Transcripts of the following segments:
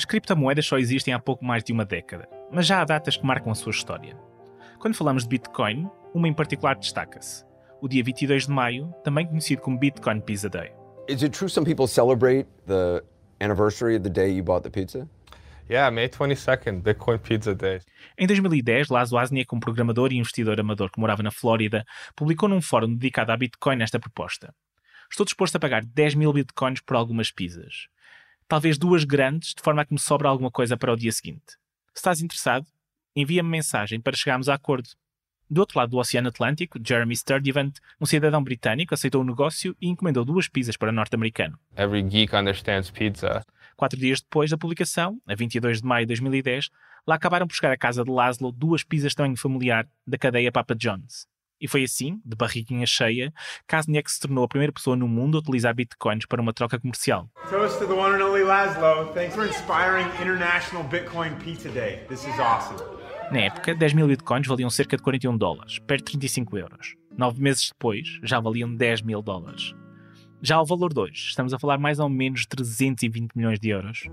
As criptomoedas só existem há pouco mais de uma década, mas já há datas que marcam a sua história. Quando falamos de Bitcoin, uma em particular destaca-se. O dia 22 de maio, também conhecido como Bitcoin Pizza Day. Is it true some people celebrate the anniversary of the day you bought the pizza? Yeah, May 22nd, Bitcoin Pizza Day. Em 2010, Laszlo Wozniak, um programador e investidor amador que morava na Flórida, publicou num fórum dedicado à Bitcoin esta proposta. Estou disposto a pagar 10 mil Bitcoins por algumas pizzas. Talvez duas grandes, de forma a que me sobra alguma coisa para o dia seguinte. Se estás interessado, envia-me mensagem para chegarmos a acordo. Do outro lado do Oceano Atlântico, Jeremy Sturdivant, um cidadão britânico, aceitou o negócio e encomendou duas pizzas para o norte-americano. Every geek understands pizza. Quatro dias depois da publicação, a 22 de maio de 2010, lá acabaram por chegar à casa de Laszlo duas pizzas de tamanho familiar da cadeia Papa John's. E foi assim, de barriguinha cheia, que Wozniak se tornou a primeira pessoa no mundo a utilizar bitcoins para uma troca comercial. Toast to the one and only Laszlo. Thanks for inspiring International Bitcoin Pizza Day. This is awesome. Na época, 10 mil bitcoins valiam cerca de 41 dólares, perto de 35 euros. Nove meses depois, já valiam 10 mil dólares. Já ao valor de hoje, estamos a falar mais ou menos de 320 milhões de euros.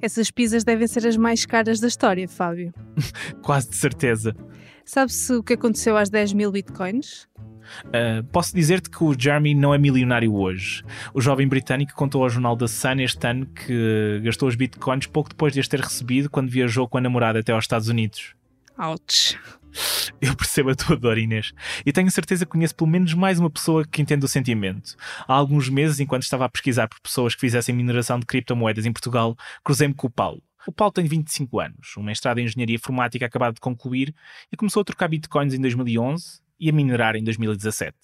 Essas pizzas devem ser as mais caras da história, Fábio. Quase de certeza. Sabe-se o que aconteceu às 10 mil bitcoins? Uh, posso dizer-te que o Jeremy não é milionário hoje. O jovem britânico contou ao jornal da Sun este ano que gastou os bitcoins pouco depois de as ter recebido quando viajou com a namorada até aos Estados Unidos. Ouch. Eu percebo a tua dor, Inês. E tenho certeza que conheço pelo menos mais uma pessoa que entende o sentimento. Há alguns meses, enquanto estava a pesquisar por pessoas que fizessem mineração de criptomoedas em Portugal, cruzei-me com o Paulo. O Paulo tem 25 anos, um mestrado em Engenharia Informática acabado de concluir e começou a trocar bitcoins em 2011 e a minerar em 2017.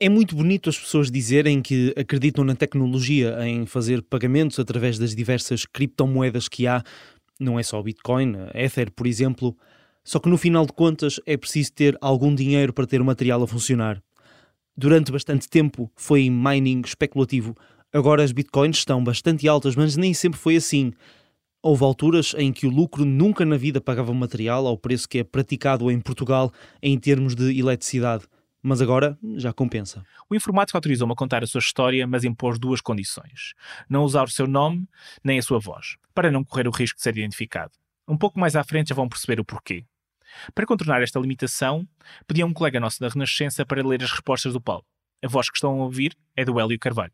É muito bonito as pessoas dizerem que acreditam na tecnologia, em fazer pagamentos através das diversas criptomoedas que há. Não é só o Bitcoin, a Ether, por exemplo. Só que no final de contas é preciso ter algum dinheiro para ter o material a funcionar. Durante bastante tempo foi mining especulativo. Agora as bitcoins estão bastante altas, mas nem sempre foi assim. Houve alturas em que o lucro nunca na vida pagava o material ao preço que é praticado em Portugal em termos de eletricidade. Mas agora já compensa. O informático autorizou-me a contar a sua história, mas impôs duas condições: não usar o seu nome nem a sua voz, para não correr o risco de ser identificado. Um pouco mais à frente já vão perceber o porquê. Para contornar esta limitação, pedi a um colega nosso da Renascença para ler as respostas do Paulo. A voz que estão a ouvir é do Hélio Carvalho.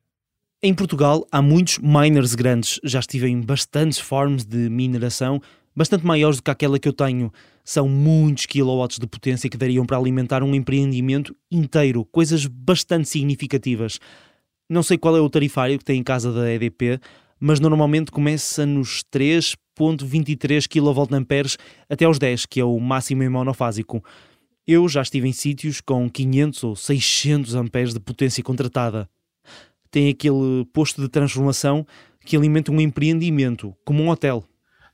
Em Portugal há muitos miners grandes. Já estive em bastantes farms de mineração, bastante maiores do que aquela que eu tenho. São muitos kilowatts de potência que dariam para alimentar um empreendimento inteiro, coisas bastante significativas. Não sei qual é o tarifário que tem em casa da EDP, mas normalmente começa nos 3.23 kVA até aos 10, que é o máximo em monofásico. Eu já estive em sítios com 500 ou 600 amperes de potência contratada. Tem aquele posto de transformação que alimenta um empreendimento, como um hotel.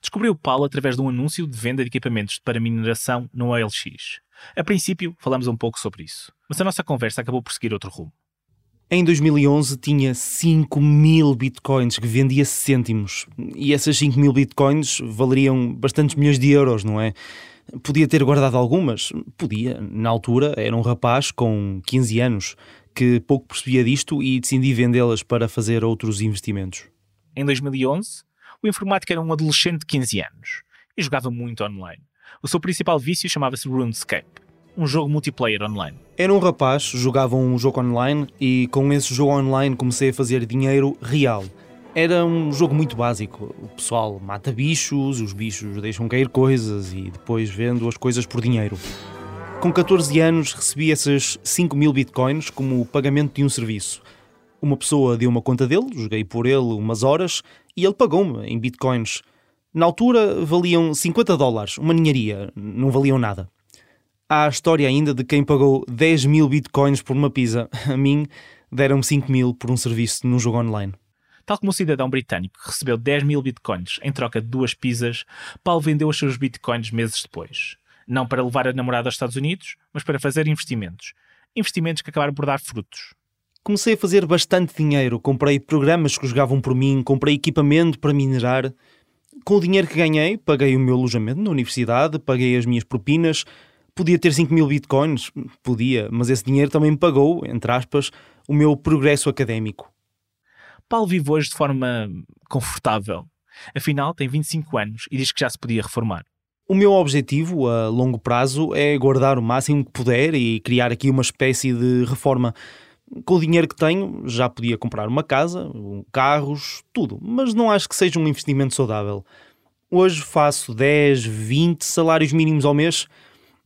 Descobri o Paulo através de um anúncio de venda de equipamentos para mineração no OLX. A princípio, falamos um pouco sobre isso, mas a nossa conversa acabou por seguir outro rumo. Em 2011 tinha 5 mil bitcoins que vendia cêntimos. E essas 5 mil bitcoins valeriam bastantes milhões de euros, não é? Podia ter guardado algumas? Podia. Na altura era um rapaz com 15 anos que pouco percebia disto e decidi vendê-las para fazer outros investimentos. Em 2011, o informático era um adolescente de 15 anos e jogava muito online. O seu principal vício chamava-se RuneScape um jogo multiplayer online. Era um rapaz, jogava um jogo online e com esse jogo online comecei a fazer dinheiro real. Era um jogo muito básico. O pessoal mata bichos, os bichos deixam cair coisas e depois vendo as coisas por dinheiro. Com 14 anos recebi essas 5 mil bitcoins como pagamento de um serviço. Uma pessoa deu uma conta dele, joguei por ele umas horas e ele pagou-me em bitcoins. Na altura valiam 50 dólares, uma ninharia, não valiam nada. Há a história ainda de quem pagou 10 mil bitcoins por uma pizza. A mim, deram-me 5 mil por um serviço num jogo online. Tal como o cidadão britânico que recebeu 10 mil bitcoins em troca de duas pizzas, Paulo vendeu os seus bitcoins meses depois. Não para levar a namorada aos Estados Unidos, mas para fazer investimentos. Investimentos que acabaram por dar frutos. Comecei a fazer bastante dinheiro. Comprei programas que jogavam por mim, comprei equipamento para minerar. Com o dinheiro que ganhei, paguei o meu alojamento na universidade, paguei as minha propinas, Podia ter 5 mil bitcoins? Podia, mas esse dinheiro também me pagou, entre aspas, o meu progresso académico. Paulo vive hoje de forma confortável. Afinal, tem 25 anos e diz que já se podia reformar. O meu objetivo a longo prazo é guardar o máximo que puder e criar aqui uma espécie de reforma. Com o dinheiro que tenho, já podia comprar uma casa, carros, tudo, mas não acho que seja um investimento saudável. Hoje faço 10, 20 salários mínimos ao mês.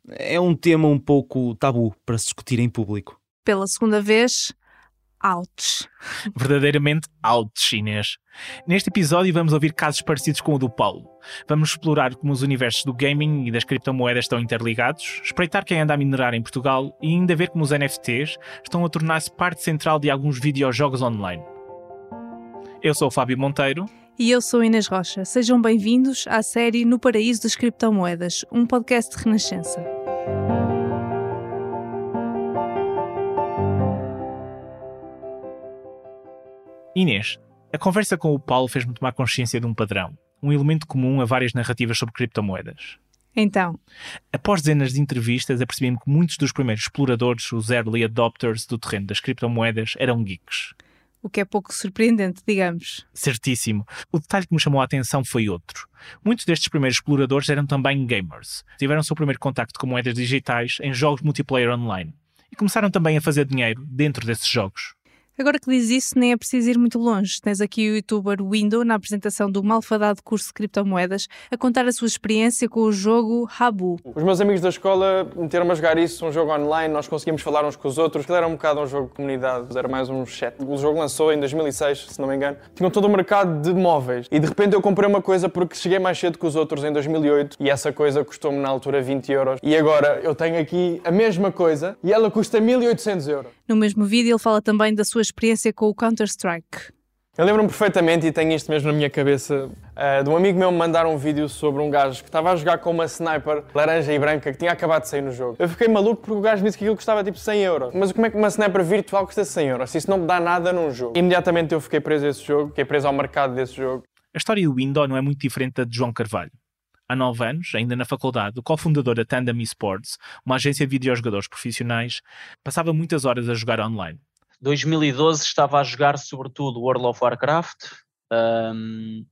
É um tema um pouco tabu para se discutir em público. Pela segunda vez, ouch. Verdadeiramente ouch, Inês. Neste episódio vamos ouvir casos parecidos com o do Paulo. Vamos explorar como os universos do gaming e das criptomoedas estão interligados, espreitar quem anda a minerar em Portugal e ainda ver como os NFTs estão a tornar-se parte central de alguns videojogos online. Eu sou o Fábio Monteiro. E eu sou Inês Rocha. Sejam bem-vindos à série No Paraíso das Criptomoedas, um podcast de renascença. Inês, a conversa com o Paulo fez-me tomar consciência de um padrão, um elemento comum a várias narrativas sobre criptomoedas. Então, Após dezenas de entrevistas, apercebi-me que muitos dos primeiros exploradores, os early adopters do terreno das criptomoedas, eram geeks. o que é pouco surpreendente, digamos. Certíssimo. O detalhe que me chamou a atenção foi outro. Muitos destes primeiros exploradores eram também gamers. Tiveram seu primeiro contacto com moedas digitais em jogos multiplayer online. E começaram também a fazer dinheiro dentro desses jogos. Agora que diz isso, nem é preciso ir muito longe. Tens aqui o youtuber Window na apresentação do malfadado curso de criptomoedas a contar a sua experiência com o jogo Habu. Os meus amigos da escola meteram-me a jogar isso, um jogo online, nós conseguimos falar uns com os outros. Aquilo era um bocado um jogo de comunidade, era mais um chat. O jogo lançou em 2006, se não me engano. Tinham todo o mercado de móveis. E de repente eu comprei uma coisa porque cheguei mais cedo que os outros em 2008 e essa coisa custou-me na altura 20 euros. E agora eu tenho aqui a mesma coisa e ela custa 1800 euros. No mesmo vídeo, ele fala também da sua experiência com o Counter-Strike. Eu lembro-me perfeitamente, e tenho isto mesmo na minha cabeça, eh, de um amigo meu me mandar um vídeo sobre um gajo que estava a jogar com uma sniper laranja e branca que tinha acabado de sair no jogo. Eu fiquei maluco porque o gajo me disse que aquilo custava tipo 100 euros. Mas como é que uma sniper virtual custa 100 euros? Se isso não me dá nada num jogo. Imediatamente eu fiquei preso a esse jogo, fiquei preso ao mercado desse jogo. A história do Window não é muito diferente da de João Carvalho. Há nove anos, ainda na faculdade, o cofundador da Tandem Esports, uma agência de videojogadores profissionais, passava muitas horas a jogar online. 2012 estava a jogar sobretudo World of Warcraft. Um,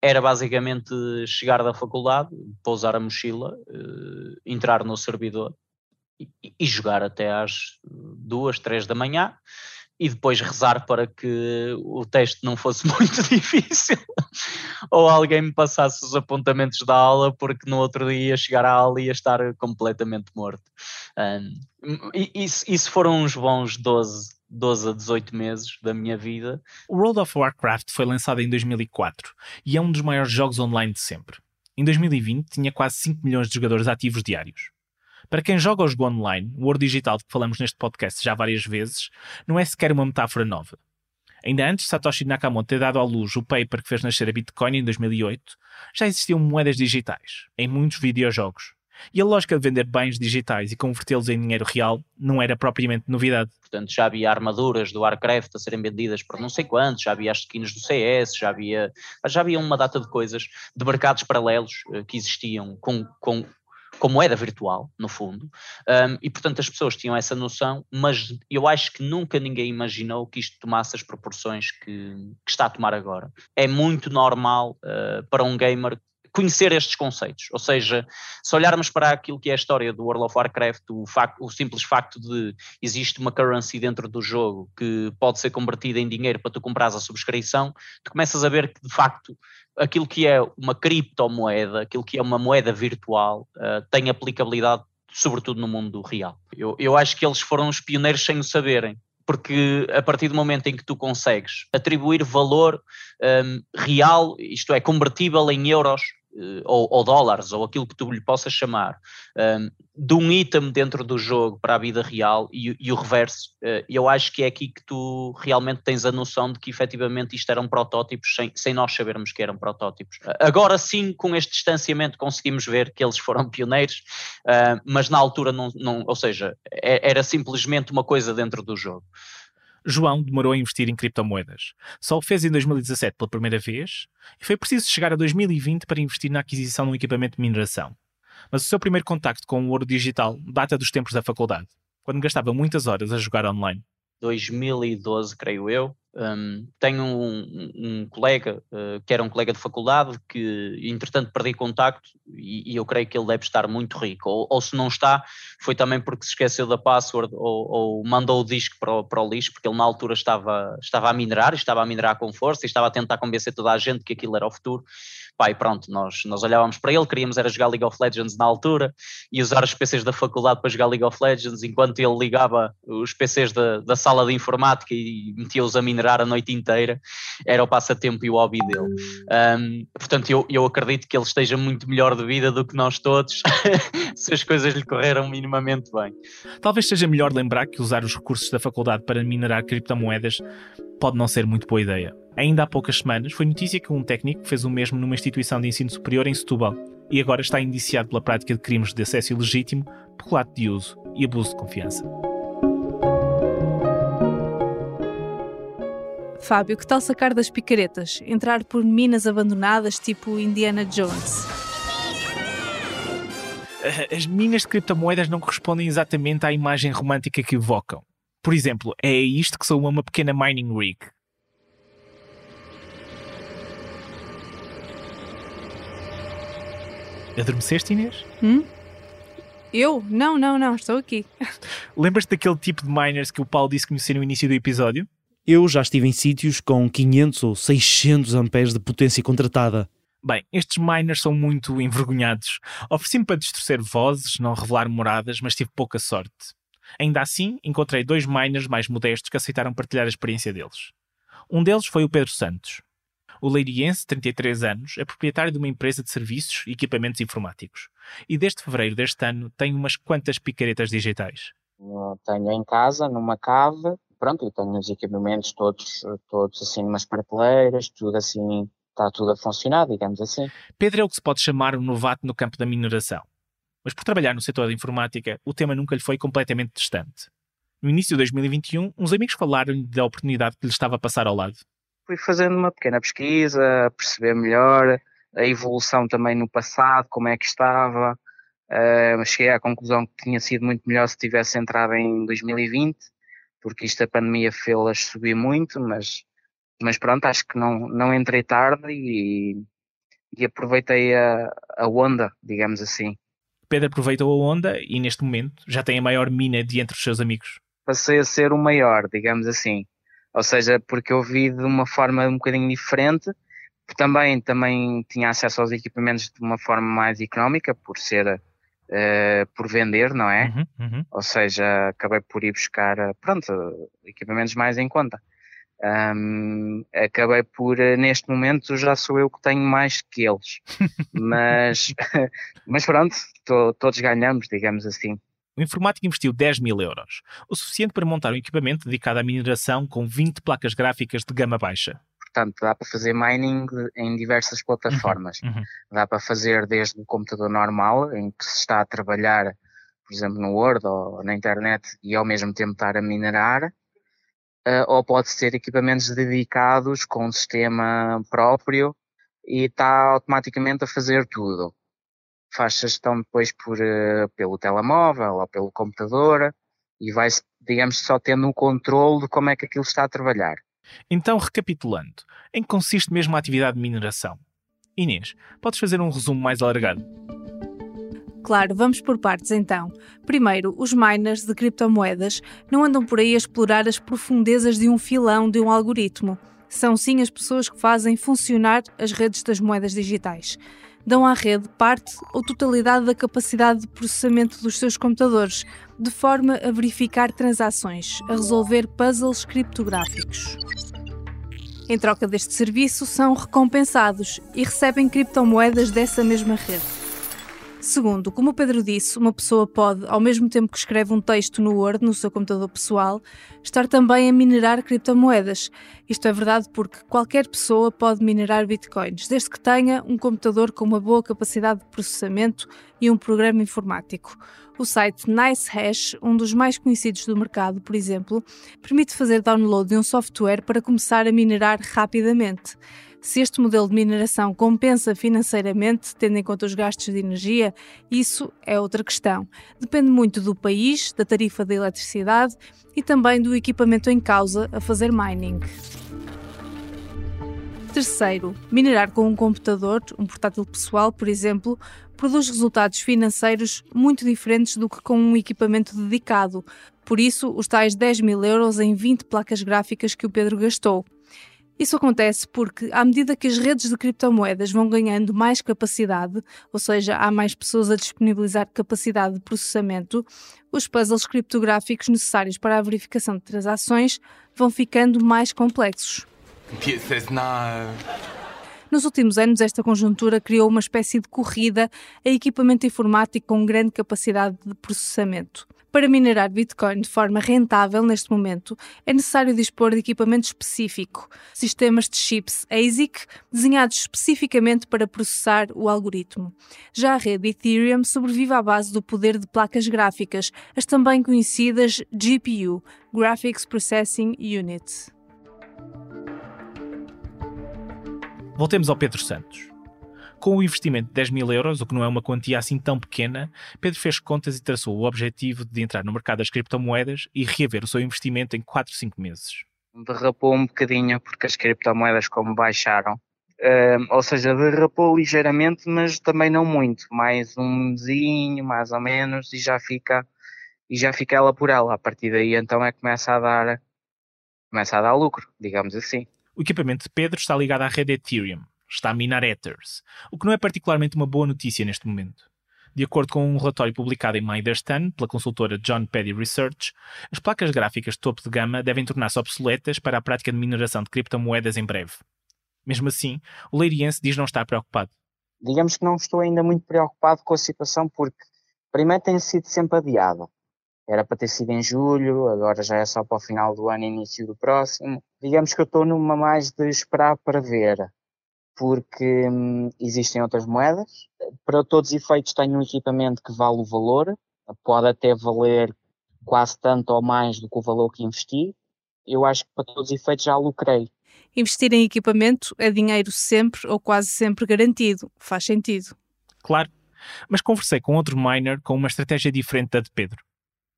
era basicamente chegar da faculdade, pousar a mochila, uh, entrar no servidor e, e, jogar até às duas, três da manhã e depois rezar para que o teste não fosse muito difícil ou alguém me passasse os apontamentos da aula porque no outro dia ia chegar à aula e ia estar completamente morto. Um, isso, isso foram uns bons 12, 12 a 18 meses da minha vida. O World of Warcraft foi lançado em 2004 e é um dos maiores jogos online de sempre. Em 2020 tinha quase 5 milhões de jogadores ativos diários. Para quem joga o jogo online, o ouro digital de que falamos neste podcast já várias vezes, não é sequer uma metáfora nova. Ainda antes de Satoshi Nakamoto ter dado à luz o paper que fez nascer a Bitcoin em 2008, já existiam moedas digitais, em muitos videojogos. E a lógica de vender bens digitais e convertê-los em dinheiro real não era propriamente novidade. Portanto, já havia armaduras do Warcraft a serem vendidas por não sei quantos, já havia as skins do CS, já havia, já havia uma data de coisas, de mercados paralelos uh, que existiam com, com com moeda virtual, no fundo, um, e portanto as pessoas tinham essa noção, mas eu acho que nunca ninguém imaginou que isto tomasse as proporções que, que está a tomar agora. É muito normal uh, para um gamer conhecer estes conceitos. Ou seja, se olharmos para aquilo que é a história do World of Warcraft, o, facto, o simples facto de existe uma currency dentro do jogo que pode ser convertida em dinheiro para tu comprares a subscrição, tu começas a ver que de facto aquilo que é uma criptomoeda, aquilo que é uma moeda virtual, uh, tem aplicabilidade sobretudo no mundo real. Eu, eu acho que eles foram os pioneiros sem o saberem porque a partir do momento em que tu consegues atribuir valor um, real, isto é, convertível em euros ou, ou, dólares, ou aquilo que tu lhe possas chamar, um, de um item dentro do jogo para a vida real e, e o reverso, uh, eu acho que é aqui que tu realmente tens a noção de que efetivamente isto eram protótipos sem, sem nós sabermos que eram protótipos. Agora sim, com este distanciamento, conseguimos ver que eles foram pioneiros, uh, mas na altura não, não ou seja, é, era simplesmente uma coisa dentro do jogo. João demorou a investir em criptomoedas. Só o fez em 2017 pela primeira vez e foi preciso chegar a 2020 para investir na aquisição de um equipamento de mineração. Mas o seu primeiro contacto com o ouro digital data dos tempos da faculdade, quando gastava muitas horas a jogar online. 2012, creio eu, Um, tenho um, um colega, uh, que era um colega de faculdade, que entretanto perdi contacto e, e eu creio que ele deve estar muito rico. Ou, ou, se não está, foi também porque se esqueceu da password ou, ou mandou o disco para o, para o, lixo, porque ele na altura estava, estava a minerar, estava a minerar com força e estava a tentar convencer toda a gente que aquilo era o futuro. E pronto, nós, nós olhávamos para ele, queríamos era jogar League of Legends na altura e usar os PCs da faculdade para jogar League of Legends, enquanto ele ligava os PCs da, da sala de informática e metia-os a minerar a noite inteira, era o passatempo e o hobby dele. Um, portanto, eu, eu acredito que ele esteja muito melhor de vida do que nós todos, se as coisas lhe correram minimamente bem. Talvez seja melhor lembrar que usar os recursos da faculdade para minerar criptomoedas pode não ser muito boa ideia. Ainda há poucas semanas foi notícia que um técnico fez o mesmo numa instituição de ensino superior em Setúbal e agora está indiciado pela prática de crimes de acesso ilegítimo, peculato de uso e abuso de confiança. Fábio, que tal sacar das picaretas? Entrar por minas abandonadas tipo Indiana Jones? As minas de criptomoedas não correspondem exatamente à imagem romântica que evocam. Por exemplo, é isto que soa uma pequena mining rig. Adormeceste, Inês? Hum? Eu? Não, não, não, estou aqui. Lembras-te daquele tipo de miners que o Paulo disse conhecer no início do episódio? Eu já estive em sítios com 500 ou 600 amperes de potência contratada. Bem, estes miners são muito envergonhados. Ofereci-me para distorcer vozes, não revelar moradas, mas tive pouca sorte. Ainda assim, encontrei dois miners mais modestos que aceitaram partilhar a experiência deles. Um deles foi o Pedro Santos. O leiriense, 33 anos, é proprietário de uma empresa de serviços e equipamentos informáticos. E desde fevereiro deste ano tem umas quantas picaretas digitais. Eu tenho em casa, numa cave, pronto, e tenho os equipamentos todos, todos assim, umas prateleiras, tudo assim, está tudo a funcionar, digamos assim. Pedro é o que se pode chamar um novato no campo da mineração mas por trabalhar no setor da informática, o tema nunca lhe foi completamente distante. No início de 2021, uns amigos falaram-lhe da oportunidade que lhe estava a passar ao lado. Fui fazendo uma pequena pesquisa, perceber melhor a evolução também no passado, como é que estava. Uh, cheguei à conclusão que tinha sido muito melhor se tivesse entrado em 2020, porque isto a pandemia fez-las subir muito, mas, mas pronto, acho que não, não entrei tarde e, e aproveitei a, a onda, digamos assim. Pedro aproveitou a onda e neste momento já tem a maior mina de entre os seus amigos. Passei a ser o maior, digamos assim. Ou seja, porque eu vi de uma forma um bocadinho diferente, também, também tinha acesso aos equipamentos de uma forma mais económica, por ser uh, por vender, não é? Uhum, uhum. Ou seja, acabei por ir buscar, pronto, equipamentos mais em conta. Um, acabei por, eh, neste momento, já sou eu que tenho mais que eles. mas, mas pronto, to, todos ganhamos, digamos assim. O informático investiu 10 mil euros, o suficiente para montar um equipamento dedicado à mineração com 20 placas gráficas de gama baixa. Portanto, dá para fazer mining em diversas plataformas. Uhum, uhum. Dá para fazer desde o computador normal, em que se está a trabalhar, por exemplo, no Word ou na internet, e ao mesmo tempo estar a minerar, ou pode ser equipamentos dedicados com um sistema próprio e está automaticamente a fazer tudo. Faz gestão depois por, uh, pelo telemóvel ou pelo computador e vai, digamos, só tendo um controle de como é que aquilo está a trabalhar. Então, recapitulando, em que consiste mesmo a atividade de mineração? Inês, podes fazer um resumo mais alargado? Claro, vamos por partes então. Primeiro, os miners de criptomoedas não andam por aí a explorar as profundezas de um filão de um algoritmo. São sim as pessoas que fazem funcionar as redes das moedas digitais. Dão à rede parte ou totalidade da capacidade de processamento dos seus computadores, de forma a verificar transações, a resolver puzzles criptográficos. Em troca deste serviço, são recompensados e recebem criptomoedas dessa mesma rede. Segundo, como o Pedro disse, uma pessoa pode, ao mesmo tempo que escreve um texto no Word, no seu computador pessoal, estar também a minerar criptomoedas. Isto é verdade porque qualquer pessoa pode minerar bitcoins, desde que tenha um computador com uma boa capacidade de processamento e um programa informático. O site NiceHash, um dos mais conhecidos do mercado, por exemplo, permite fazer download de um software para começar a minerar rapidamente. Se este modelo de mineração compensa financeiramente, tendo em conta os gastos de energia, isso é outra questão. Depende muito do país, da tarifa da eletricidade e também do equipamento em causa a fazer mining. Terceiro, minerar com um computador, um portátil pessoal, por exemplo, produz resultados financeiros muito diferentes do que com um equipamento dedicado. Por isso, os tais 10 mil euros em 20 placas gráficas que o Pedro gastou. Isso acontece porque, à medida que as redes de criptomoedas vão ganhando mais capacidade, ou seja, há mais pessoas a disponibilizar capacidade de processamento, os puzzles criptográficos necessários para a verificação de transações vão ficando mais complexos. Nos últimos anos, esta conjuntura criou uma espécie de corrida a equipamento informático com grande capacidade de processamento. Para minerar Bitcoin de forma rentável neste momento, é necessário dispor de equipamento específico, sistemas de chips ASIC desenhados especificamente para processar o algoritmo. Já a rede Ethereum sobrevive à base do poder de placas gráficas, as também conhecidas GPU Graphics Processing Unit. Voltemos ao Pedro Santos. Com o investimento de 10 mil euros, o que não é uma quantia assim tão pequena, Pedro fez contas e traçou o objetivo de entrar no mercado das criptomoedas e reaver o seu investimento em 4, 5 meses. Derrapou um bocadinho porque as criptomoedas como baixaram, ou seja, derrapou ligeiramente, mas também não muito, mais um mesinho, mais ou menos, e já fica e já fica ela por ela. A partir daí então é que começa a dar começa a dar lucro, digamos assim. O equipamento de Pedro está ligado à rede Ethereum, está a minar Ethers, o que não é particularmente uma boa notícia neste momento. De acordo com um relatório publicado em maio deste ano pela consultora John Paddy Research, as placas gráficas de topo de gama devem tornar-se obsoletas para a prática de mineração de criptomoedas em breve. Mesmo assim, o leiriense diz não estar preocupado. Digamos que não estou ainda muito preocupado com a situação porque, primeiro, tem sido sempre adiada. Era para ter sido em julho, agora já é só para o final do ano e início do próximo. Digamos que eu estou numa mais de esperar para ver, porque hum, existem outras moedas. Para todos os efeitos, tenho um equipamento que vale o valor, pode até valer quase tanto ou mais do que o valor que investi. Eu acho que para todos os efeitos já lucrei. Investir em equipamento é dinheiro sempre ou quase sempre garantido. Faz sentido. Claro, mas conversei com outro miner com uma estratégia diferente da de Pedro.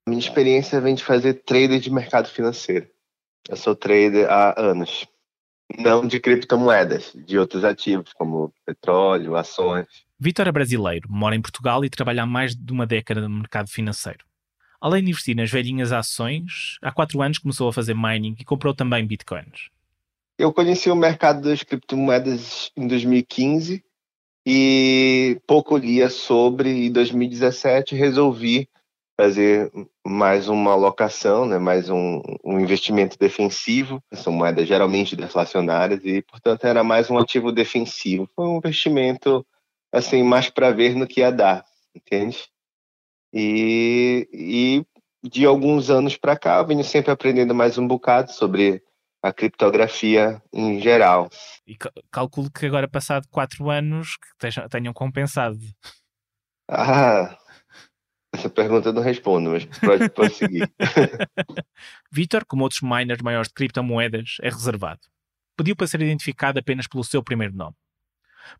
Minha experiência vem de fazer trader de mercado financeiro. Eu sou trader há anos. Não de criptomoedas, de outros ativos, como petróleo, ações. Vitor é brasileiro, mora em Portugal e trabalha há mais de uma década no mercado financeiro. Além de investir nas velhinhas ações, há quatro anos começou a fazer mining e comprou também bitcoins. Eu conheci o mercado das criptomoedas em 2015 e pouco lia sobre. Em 2017 resolvi fazer mais uma alocação, né, mais um, um, investimento defensivo. São moedas geralmente deflacionárias e, portanto, era mais um ativo defensivo. Foi um investimento assim mais para ver no que ia dar, entende? E, e de alguns anos para cá, venho sempre aprendendo mais um bocado sobre a criptografia em geral. E calculo que agora, passado quatro anos, que tenham compensado. Ah, essa pergunta eu não respondo, mas pode prosseguir. Vitor, como outros miners maiores de criptomoedas, é reservado. Pediu para ser identificado apenas pelo seu primeiro nome.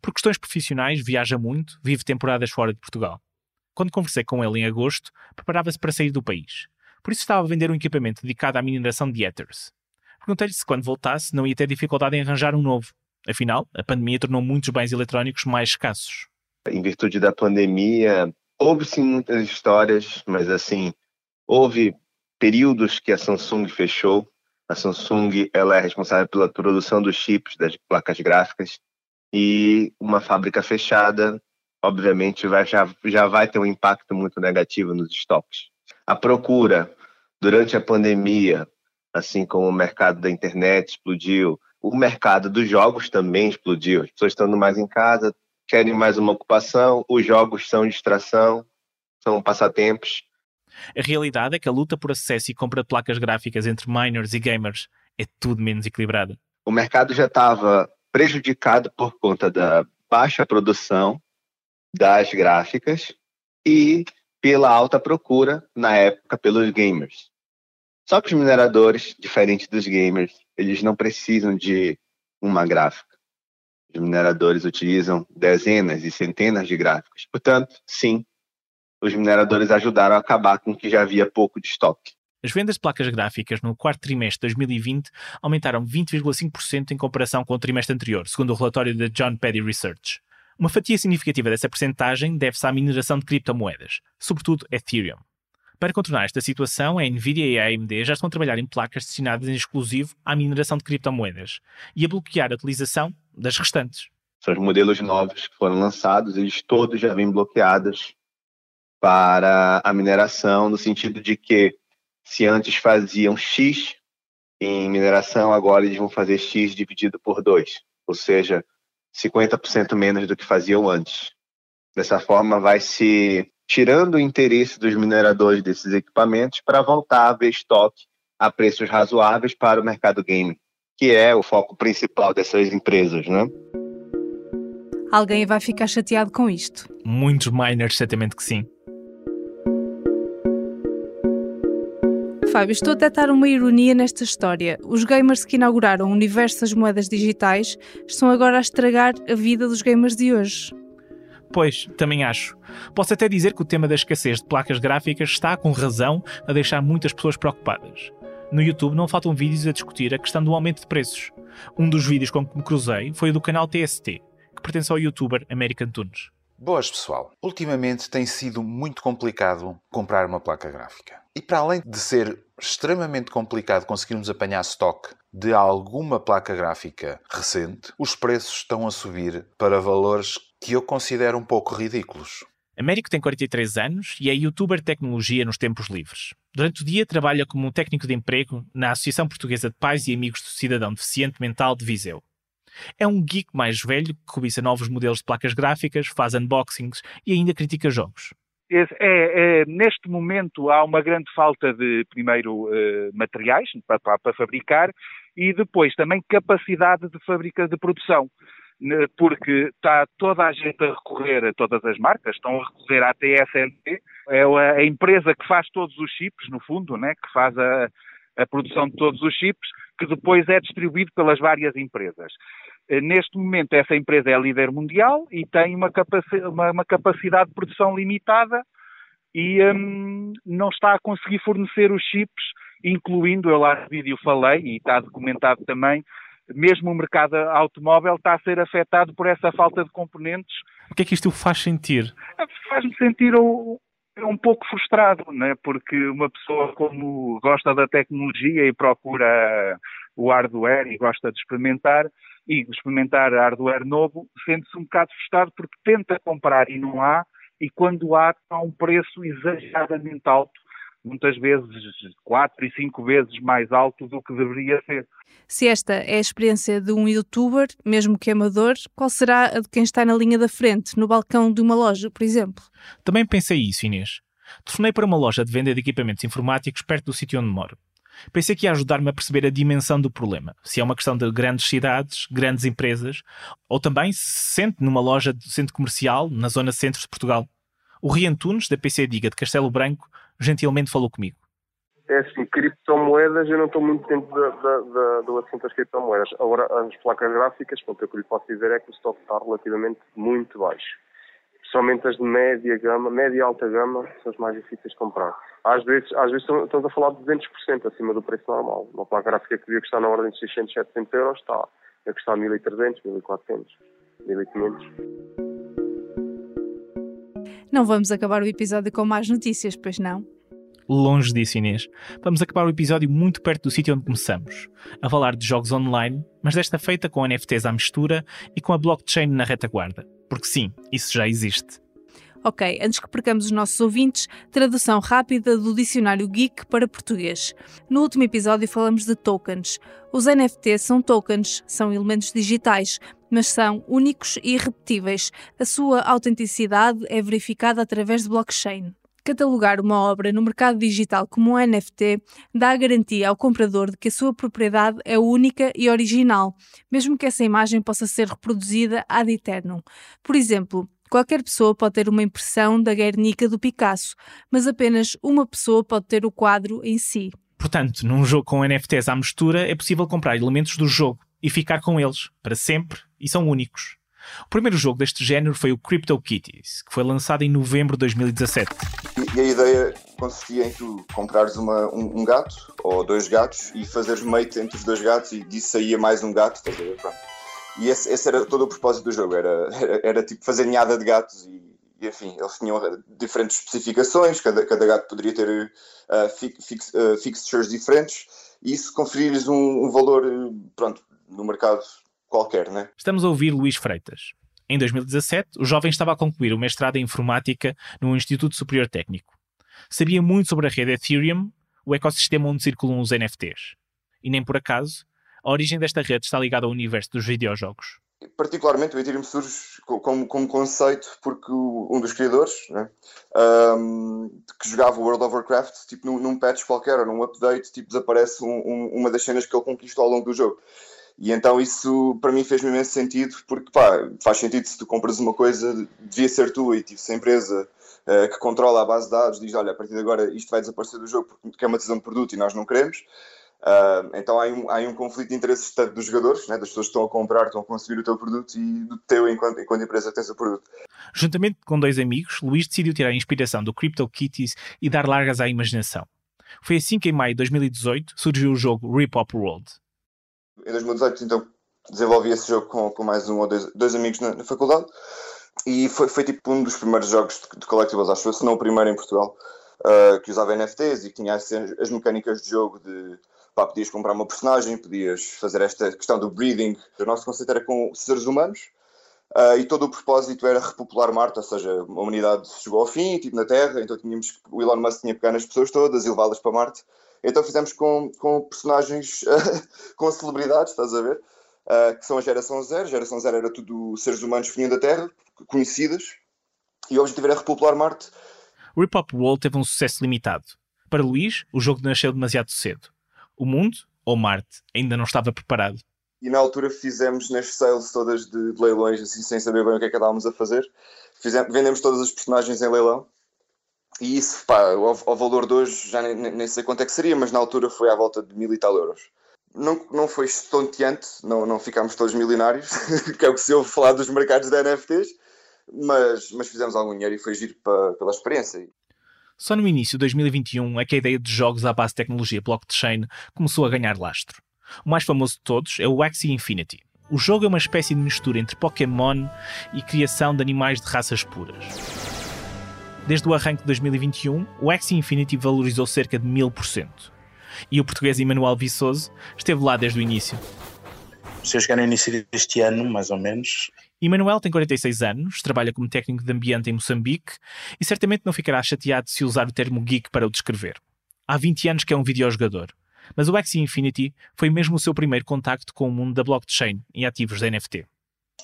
Por questões profissionais, viaja muito, vive temporadas fora de Portugal. Quando conversei com ele em agosto, preparava-se para sair do país. Por isso estava a vender um equipamento dedicado à mineração de Ethers. Perguntei-lhe se quando voltasse não ia ter dificuldade em arranjar um novo. Afinal, a pandemia tornou muitos bens eletrónicos mais escassos. Em virtude da pandemia, houve sim muitas histórias, mas assim, houve períodos que a Samsung fechou. A Samsung ela é responsável pela produção dos chips das placas gráficas e uma fábrica fechada, obviamente, vai, já, já vai ter um impacto muito negativo nos estoques. A procura durante a pandemia, assim como o mercado da internet explodiu, o mercado dos jogos também explodiu. As pessoas estando mais em casa, querem mais uma ocupação, os jogos são distração, são passatempos. A realidade é que a luta por acesso e compra de placas gráficas entre miners e gamers é tudo menos equilibrada. O mercado já estava prejudicado por conta da baixa produção das gráficas e pela alta procura na época pelos gamers. Só que os mineradores, diferente dos gamers, eles não precisam de uma gráfica. Os mineradores utilizam dezenas e centenas de gráficos. Portanto, sim, os mineradores ajudaram a acabar com o que já havia pouco de estoque. As vendas de placas gráficas no quarto trimestre de 2020 aumentaram 20,5% em comparação com o trimestre anterior, segundo o relatório da John Paddy Research. Uma fatia significativa dessa percentagem deve-se à mineração de criptomoedas, sobretudo Ethereum. Para contornar esta situação, a Nvidia e a AMD já estão a trabalhar em placas destinadas em exclusivo à mineração de criptomoedas e a bloquear a utilização das restantes. São os modelos novos que foram lançados, eles todos já vêm bloqueados para a mineração, no sentido de que se antes faziam X em mineração, agora eles vão fazer X dividido por 2, ou seja, 50% menos do que faziam antes. Dessa forma, vai se tirando o interesse dos mineradores desses equipamentos para voltar a ver estoque a preços razoáveis para o mercado game, que é o foco principal dessas empresas, né? Alguém vai ficar chateado com isto? Muitos miners, certamente que sim. Fábio, estou a detectar uma ironia nesta história. Os gamers que inauguraram o universo das moedas digitais estão agora a estragar a vida dos gamers de hoje. Pois, também acho. Posso até dizer que o tema da escassez de placas gráficas está, com razão, a deixar muitas pessoas preocupadas. No YouTube não faltam vídeos a discutir a questão do aumento de preços. Um dos vídeos com que me cruzei foi o do canal TST, que pertence ao youtuber American Tunes. Boas, pessoal. Ultimamente tem sido muito complicado comprar uma placa gráfica. E para além de ser extremamente complicado conseguirmos apanhar stock de alguma placa gráfica recente, os preços estão a subir para valores que eu considero um pouco ridículos. Américo tem 43 anos e é youtuber de tecnologia nos tempos livres. Durante o dia trabalha como técnico de emprego na Associação Portuguesa de Pais e Amigos do Cidadão Deficiente Mental de Viseu. É um geek mais velho que cobiça novos modelos de placas gráficas, faz unboxings e ainda critica jogos. É, é, neste momento há uma grande falta de, primeiro, eh, materiais para, para, para, fabricar e depois também capacidade de fábrica de produção, porque está toda a gente a recorrer a todas as marcas, estão a recorrer à TSMC, é a, empresa que faz todos os chips, no fundo, né, que faz a, a produção de todos os chips, que depois é distribuído pelas várias empresas. Eh, neste momento, essa empresa é líder mundial e tem uma, capaci uma, uma capacidade de produção limitada e um, não está a conseguir fornecer os chips, incluindo, eu lá no vídeo falei, e está documentado também, mesmo o mercado automóvel está a ser afetado por essa falta de componentes. O que é que isto faz sentir? Faz-me sentir um, um pouco frustrado, né? porque uma pessoa como gosta da tecnologia e procura o hardware e gosta de experimentar, e experimentar hardware novo, sente-se um bocado frustrado porque tenta comprar e não há, e quando há, há um preço exageradamente alto, muitas vezes quatro e cinco vezes mais alto do que deveria ser. Se esta é a experiência de um youtuber, mesmo que amador, qual será a de quem está na linha da frente, no balcão de uma loja, por exemplo? Também pensei isso, Inês. Telefonei para uma loja de venda de equipamentos informáticos perto do sítio onde moro. Pensei que ia ajudar-me a perceber a dimensão do problema. Se é uma questão de grandes cidades, grandes empresas, ou também se sente numa loja de centro comercial na zona centro de Portugal. O Rian Tunes, da PC Diga de Castelo Branco, gentilmente falou comigo. É assim, criptomoedas, eu não estou muito dentro da, da, da, do assunto das criptomoedas. Agora, as placas gráficas, o que eu lhe posso dizer é que o estoque está relativamente muito baixo. Principalmente as de média gama, média e alta gama, são as mais difíceis de comprar. Às vezes, às vezes estamos a falar de 200% acima do preço normal. Uma placa gráfica que devia custar na ordem de 600, 700 euros está a custar 1300, 1400, 1500. Não vamos acabar o episódio com mais notícias, pois não? Longe disso, Inês. Vamos acabar o episódio muito perto do sítio onde começamos, a falar de jogos online, mas desta feita com NFTs à mistura e com a blockchain na retaguarda. Porque sim, isso já existe. Ok, antes que percamos os nossos ouvintes, tradução rápida do dicionário Geek para português. No último episódio falamos de tokens. Os NFTs são tokens, são elementos digitais, mas são únicos e irrepetíveis. A sua autenticidade é verificada através de blockchain. Catalogar uma obra no mercado digital como um NFT dá a garantia ao comprador de que a sua propriedade é única e original, mesmo que essa imagem possa ser reproduzida ad eternum. Por exemplo, Qualquer pessoa pode ter uma impressão da Guernica do Picasso, mas apenas uma pessoa pode ter o quadro em si. Portanto, num jogo com NFTs à mistura, é possível comprar elementos do jogo e ficar com eles para sempre e são únicos. O primeiro jogo deste género foi o CryptoKitties, que foi lançado em novembro de 2017. E, a ideia consistia em tu comprares uma, um, um, gato ou dois gatos e fazeres mate entre os dois gatos e disso saía mais um gato, estás a ver? E esse, esse, era todo o propósito do jogo, era, era, era tipo fazer ninhada de gatos e, e, enfim, eles tinham diferentes especificações, cada, cada gato poderia ter uh, fix, uh, fixtures diferentes e isso conferir-lhes um, um, valor, pronto, no mercado qualquer, né? Estamos a ouvir Luís Freitas. Em 2017, o jovem estava a concluir o mestrado em informática no Instituto Superior Técnico. Sabia muito sobre a rede Ethereum, o ecossistema onde circulam os NFTs. E nem por acaso, a origem desta rede está ligada ao universo dos videojogos. Particularmente o Ethereum surge como, como conceito porque um dos criadores, né, um, que jogava World of Warcraft, tipo num, num, patch qualquer ou num update, tipo, desaparece um, um, uma das cenas que ele conquistou ao longo do jogo. E então isso para mim fez-me imenso sentido, porque pá, faz sentido se tu compras uma coisa, devia ser tu e tipo, se a empresa uh, que controla a base de dados diz, olha, a partir de agora isto vai desaparecer do jogo porque é uma decisão de produto e nós não queremos, uh, então há um, há um conflito de interesses tanto dos jogadores, né, das pessoas que estão a comprar, estão a consumir o teu produto e do teu enquanto, enquanto empresa que tens o produto. Juntamente com dois amigos, Luís decidiu tirar a inspiração do CryptoKitties e dar largas à imaginação. Foi assim que em maio de 2018 surgiu o jogo Rip Up World. Em 2018, então, desenvolvi esse jogo com, com mais um ou dois, dois amigos na, na, faculdade e foi, foi tipo um dos primeiros jogos de, de collectibles, acho eu, se não o primeiro em Portugal, uh, que usava NFTs e que tinha as, as mecânicas de jogo de pá, podias comprar uma personagem, podias fazer esta questão do breeding. O nosso conceito era com seres humanos uh, e todo o propósito era repopular Marte, ou seja, a humanidade chegou ao fim, tipo na Terra, então tínhamos, o Elon Musk tinha pegar nas pessoas todas e levá-las para Marte então fizemos com, com personagens, com celebridades, estás a ver? Uh, que são a geração zero. A geração zero era tudo seres humanos que vinham da Terra, conhecidas, e o objetivo era repopular Marte. O Rip Up World teve um sucesso limitado. Para Luís, o jogo nasceu demasiado cedo. O mundo, ou Marte, ainda não estava preparado. E na altura fizemos nas sales todas de, de leilões, assim, sem saber bem o que é que estávamos a fazer. Fizemos, vendemos todas as personagens em leilão e isso, pá, ao, valor de hoje já nem, nem, sei quanto é que seria, mas na altura foi à volta de mil e tal euros. Não, não foi estonteante, não, não ficámos todos milionários, que é o que se ouve falar dos mercados de NFTs, mas, mas fizemos algum dinheiro e foi giro para, pela experiência. Só no início de 2021 é que a ideia de jogos à base de tecnologia blockchain começou a ganhar lastro. O mais famoso de todos é o Axie Infinity. O jogo é uma espécie de mistura entre Pokémon e criação de animais de raças puras. Desde o arranque de 2021, o Axie Infinity valorizou cerca de 1000%. E o português Emanuel Viçoso esteve lá desde o início. Se eu chegar no início deste ano, mais ou menos. Emanuel tem 46 anos, trabalha como técnico de ambiente em Moçambique e certamente não ficará chateado se usar o termo geek para o descrever. Há 20 anos que é um videojogador, mas o Axie Infinity foi mesmo o seu primeiro contacto com o mundo da blockchain e ativos da NFT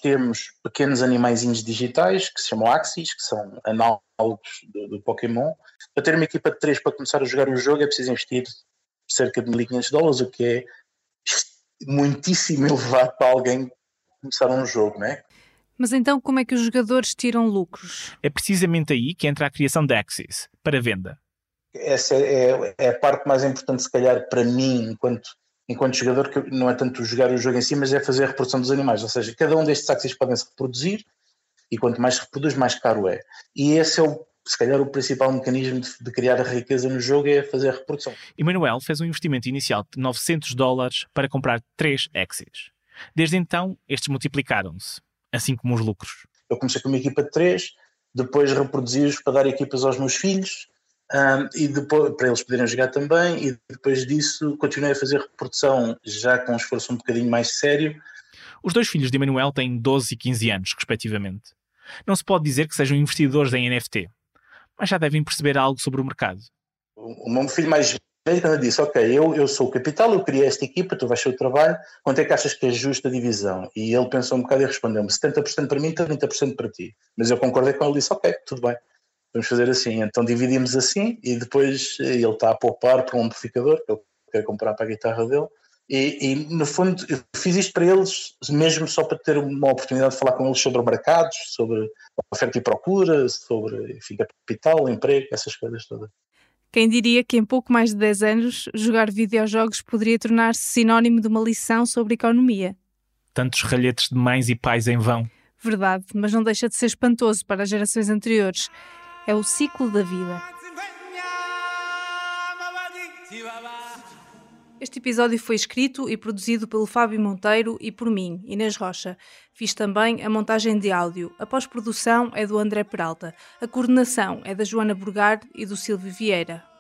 temos pequenos animaizinhos digitais que se chamam Axis, que são análogos do, do, Pokémon. Para ter uma equipa de três para começar a jogar o jogo é preciso investir cerca de 1.500 dólares, o que é muitíssimo elevado para alguém começar um jogo, não é? Mas então como é que os jogadores tiram lucros? É precisamente aí que entra a criação da Axis, para venda. Essa é, é, a parte mais importante, se calhar, para mim, enquanto enquanto jogador, que não é tanto jogar o jogo em si, mas é fazer a reprodução dos animais. Ou seja, cada um destes axis podem se reproduzir e quanto mais se reproduz, mais caro é. E esse é o se calhar o principal mecanismo de, de, criar a riqueza no jogo é fazer a reprodução. Emanuel fez um investimento inicial de 900 dólares para comprar 3 Axis. Desde então, estes multiplicaram-se, assim como os lucros. Eu comecei com uma equipa de 3, depois reproduzi-os para dar equipas aos meus filhos, um, e depois, para eles poderem jogar também, e depois disso continuei a fazer reprodução já com um esforço um bocadinho mais sério. Os dois filhos de Emanuel têm 12 e 15 anos, respectivamente. Não se pode dizer que sejam investidores em NFT, mas já devem perceber algo sobre o mercado. O meu filho mais velho quando disse, ok, eu, eu sou o capital, eu criei esta equipa, tu vais ser o trabalho, quanto é que achas que é justa a divisão? E ele pensou um bocado e respondeu-me, 70% para mim, 30% para ti. Mas eu concordei com ele e disse, ok, tudo bem vamos fazer assim. Então dividimos assim e depois ele está a poupar para um amplificador que ele quer comprar para a guitarra dele. E, e, no fundo eu fiz isto para eles mesmo só para ter uma oportunidade de falar com eles sobre mercados, sobre oferta e procura, sobre enfim, capital, emprego, essas coisas todas. Quem diria que em pouco mais de 10 anos jogar videojogos poderia tornar-se sinónimo de uma lição sobre economia? Tantos ralhetes de mães e pais em vão. Verdade, mas não deixa de ser espantoso para as gerações anteriores. É o ciclo da vida. Este episódio foi escrito e produzido pelo Fábio Monteiro e por mim, Inês Rocha. Fiz também a montagem de áudio. A pós-produção é do André Peralta. A coordenação é da Joana Burgar e do Silvio Vieira.